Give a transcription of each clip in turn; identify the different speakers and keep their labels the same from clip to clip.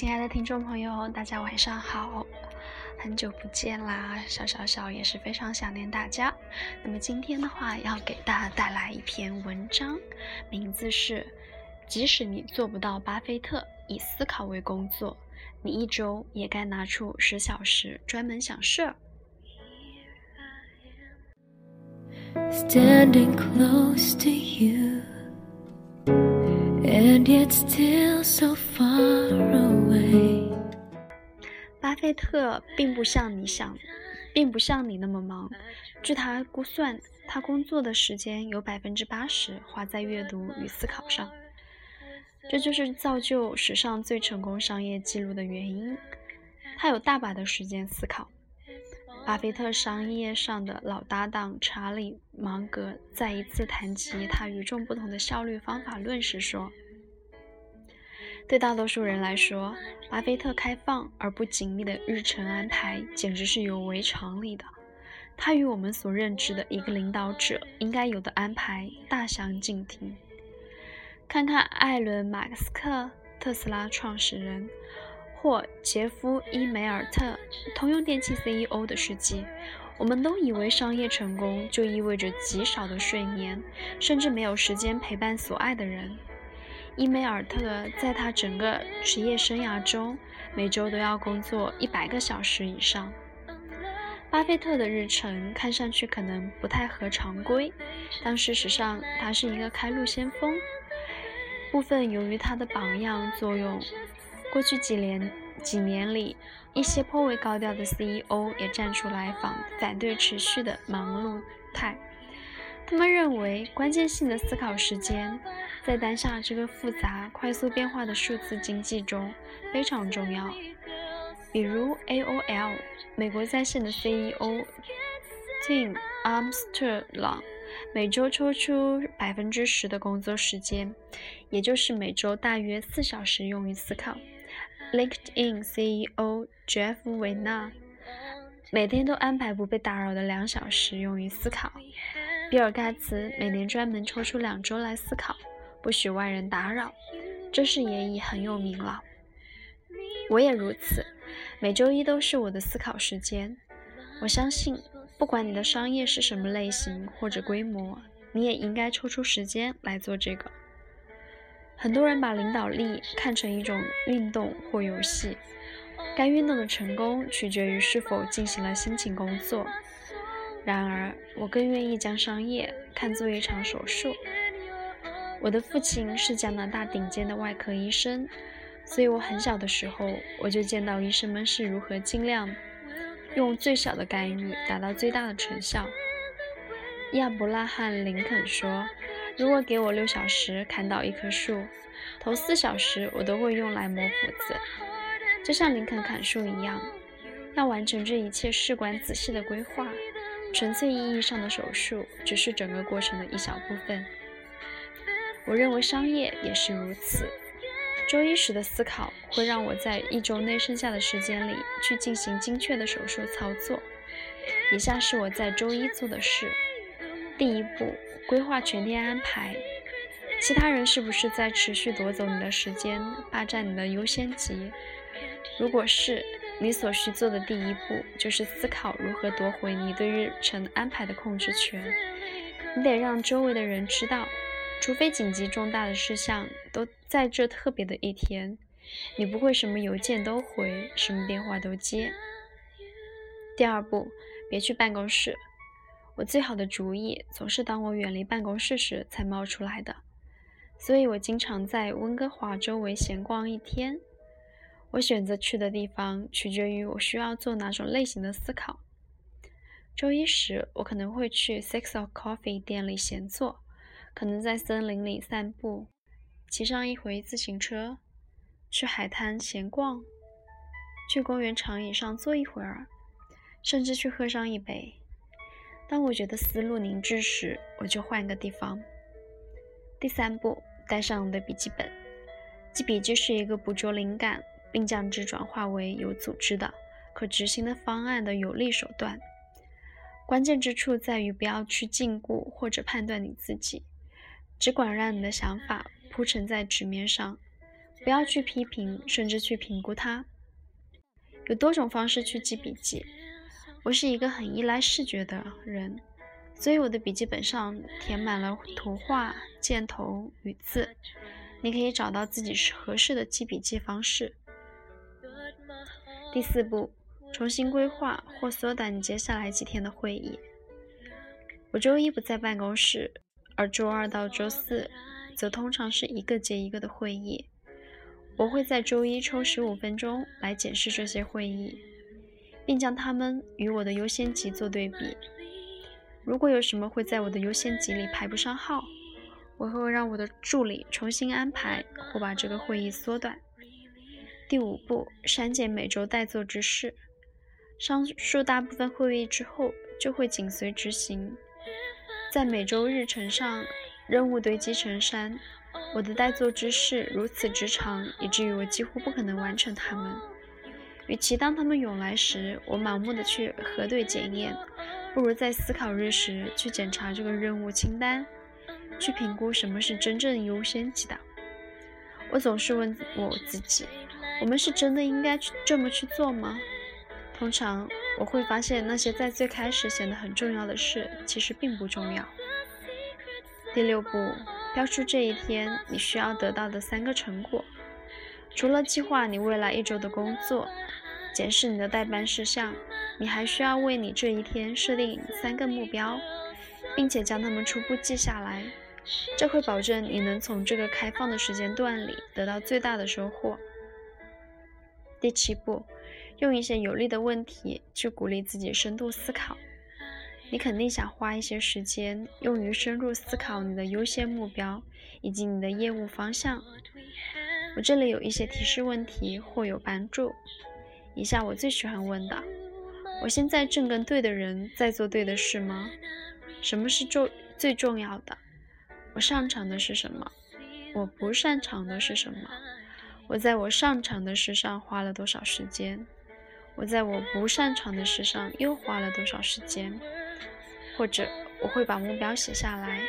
Speaker 1: 亲爱的听众朋友，大家晚上好，很久不见啦！小小小也是非常想念大家。那么今天的话，要给大家带来一篇文章，名字是《即使你做不到巴菲特以思考为工作，你一周也该拿出十小时专门想事儿》。Standing close to you, and yet still so far. 巴菲特并不像你想，并不像你那么忙。据他估算，他工作的时间有百分之八十花在阅读与思考上。这就是造就史上最成功商业记录的原因。他有大把的时间思考。巴菲特商业上的老搭档查理·芒格在一次谈及他与众不同的效率方法论时说：“对大多数人来说，巴菲特开放而不紧密的日程安排简直是有违常理的。他与我们所认知的一个领导者应该有的安排大相径庭。看看艾伦·马斯克，特斯拉创始人。”或杰夫·伊梅尔特，通用电气 CEO 的事迹，我们都以为商业成功就意味着极少的睡眠，甚至没有时间陪伴所爱的人。伊梅尔特在他整个职业生涯中，每周都要工作一百个小时以上。巴菲特的日程看上去可能不太合常规，但事实上他是一个开路先锋。部分由于他的榜样作用。过去几年几年里，一些颇为高调的 CEO 也站出来反反对持续的忙碌态。他们认为，关键性的思考时间在当下这个复杂、快速变化的数字经济中非常重要。比如 AOL 美国在线的 CEO Tim Armstrong 每周抽出百分之十的工作时间，也就是每周大约四小时用于思考。LinkedIn CEO Jeff w e n a 每天都安排不被打扰的两小时用于思考。比尔盖茨每年专门抽出两周来思考，不许外人打扰。这事也已很有名了。我也如此，每周一都是我的思考时间。我相信，不管你的商业是什么类型或者规模，你也应该抽出时间来做这个。很多人把领导力看成一种运动或游戏，该运动的成功取决于是否进行了辛勤工作。然而，我更愿意将商业看作一场手术。我的父亲是加拿大顶尖的外科医生，所以我很小的时候我就见到医生们是如何尽量用最小的干预达到最大的成效。亚伯拉罕·林肯说。如果给我六小时砍倒一棵树，头四小时我都会用来磨斧子，就像林肯砍树一样。要完成这一切事关仔细的规划，纯粹意义上的手术只是整个过程的一小部分。我认为商业也是如此。周一时的思考会让我在一周内剩下的时间里去进行精确的手术操作。以下是我在周一做的事。第一步，规划全天安排。其他人是不是在持续夺走你的时间，霸占你的优先级？如果是，你所需做的第一步就是思考如何夺回你对日程安排的控制权。你得让周围的人知道，除非紧急重大的事项都在这特别的一天，你不会什么邮件都回，什么电话都接。第二步，别去办公室。我最好的主意总是当我远离办公室时才冒出来的，所以我经常在温哥华周围闲逛一天。我选择去的地方取决于我需要做哪种类型的思考。周一时，我可能会去 Six of Coffee 店里闲坐，可能在森林里散步，骑上一回自行车，去海滩闲逛，去公园长椅上坐一会儿，甚至去喝上一杯。当我觉得思路凝滞时，我就换个地方。第三步，带上我的笔记本。记笔记是一个捕捉灵感并将之转化为有组织的、可执行的方案的有力手段。关键之处在于不要去禁锢或者判断你自己，只管让你的想法铺陈在纸面上，不要去批评，甚至去评估它。有多种方式去记笔记。我是一个很依赖视觉的人，所以我的笔记本上填满了图画、箭头与字。你可以找到自己是合适的记笔记方式。第四步，重新规划或缩短你接下来几天的会议。我周一不在办公室，而周二到周四则通常是一个接一个的会议。我会在周一抽十五分钟来检视这些会议，并将它们与我的优先级做对比。如果有什么会在我的优先级里排不上号，我会让我的助理重新安排或把这个会议缩短。第五步，删减每周待做之事。上述大部分会议之后就会紧随执行。在每周日程上，任务堆积成山。我的待做之事如此之长，以至于我几乎不可能完成它们。与其当他们涌来时，我盲目的去核对检验，不如在思考日时去检查这个任务清单，去评估什么是真正优先级的。我总是问我自己：我们是真的应该去这么去做吗？通常我会发现，那些在最开始显得很重要的事，其实并不重要。第六步。标出这一天你需要得到的三个成果。除了计划你未来一周的工作，检视你的待办事项，你还需要为你这一天设定三个目标，并且将它们初步记下来。这会保证你能从这个开放的时间段里得到最大的收获。第七步，用一些有利的问题去鼓励自己深度思考。你肯定想花一些时间用于深入思考你的优先目标以及你的业务方向。我这里有一些提示问题或有帮助。以下我最喜欢问的：我现在正跟对的人在做对的事吗？什么是重最重要的？我擅长的是什么？我不擅长的是什么？我在我擅长的事上花了多少时间？我在我不擅长的事上又花了多少时间？或者我会把目标写下来，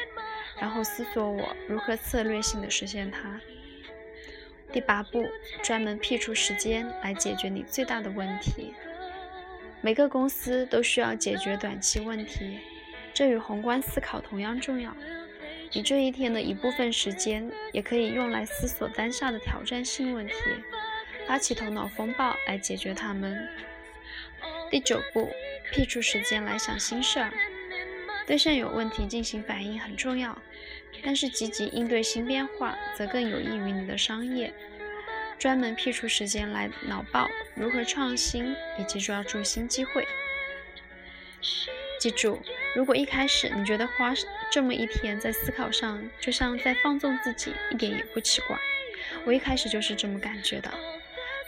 Speaker 1: 然后思索我如何策略性的实现它。第八步，专门辟出时间来解决你最大的问题。每个公司都需要解决短期问题，这与宏观思考同样重要。你这一天的一部分时间也可以用来思索当下的挑战性问题，发起头脑风暴来解决它们。第九步，辟出时间来想心事儿。对现有问题进行反应很重要，但是积极应对新变化则更有益于你的商业。专门辟出时间来脑爆如何创新以及抓住新机会。记住，如果一开始你觉得花这么一天在思考上就像在放纵自己，一点也不奇怪。我一开始就是这么感觉的。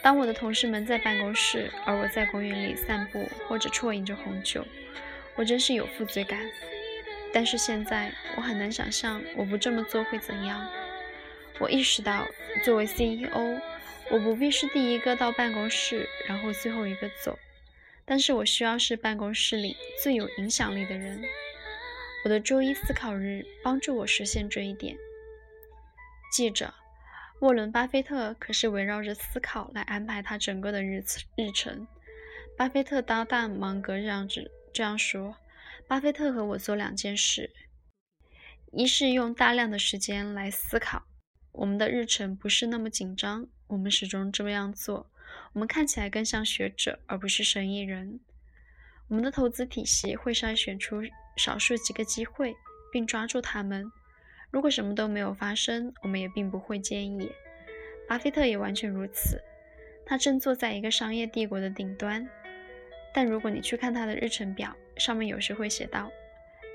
Speaker 1: 当我的同事们在办公室，而我在公园里散步或者啜饮着红酒。我真是有负罪感，但是现在我很难想象我不这么做会怎样。我意识到，作为 CEO，我不必是第一个到办公室，然后最后一个走，但是我需要是办公室里最有影响力的人。我的周一思考日帮助我实现这一点。记着，沃伦·巴菲特可是围绕着思考来安排他整个的日日程。巴菲特搭档芒格这样子。这样说，巴菲特和我做两件事：一是用大量的时间来思考，我们的日程不是那么紧张，我们始终这样做，我们看起来更像学者而不是生意人。我们的投资体系会筛选出少数几个机会，并抓住它们。如果什么都没有发生，我们也并不会介意。巴菲特也完全如此，他正坐在一个商业帝国的顶端。但如果你去看他的日程表，上面有时会写到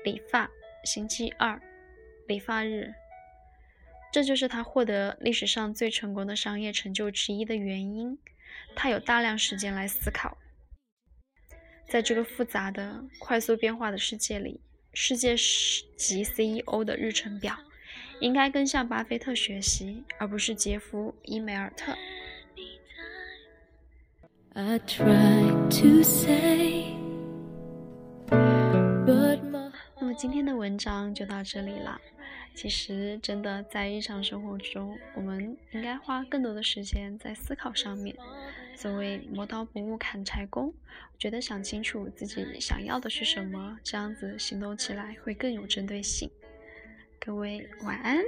Speaker 1: 理发星期二，理发日。这就是他获得历史上最成功的商业成就之一的原因。他有大量时间来思考。在这个复杂的、快速变化的世界里，世界级 CEO 的日程表应该更向巴菲特学习，而不是杰夫·伊梅尔特。I tried to say, but my 那么今天的文章就到这里了。其实，真的在日常生活中，我们应该花更多的时间在思考上面。所谓磨刀不误砍柴工，觉得想清楚自己想要的是什么，这样子行动起来会更有针对性。各位晚安。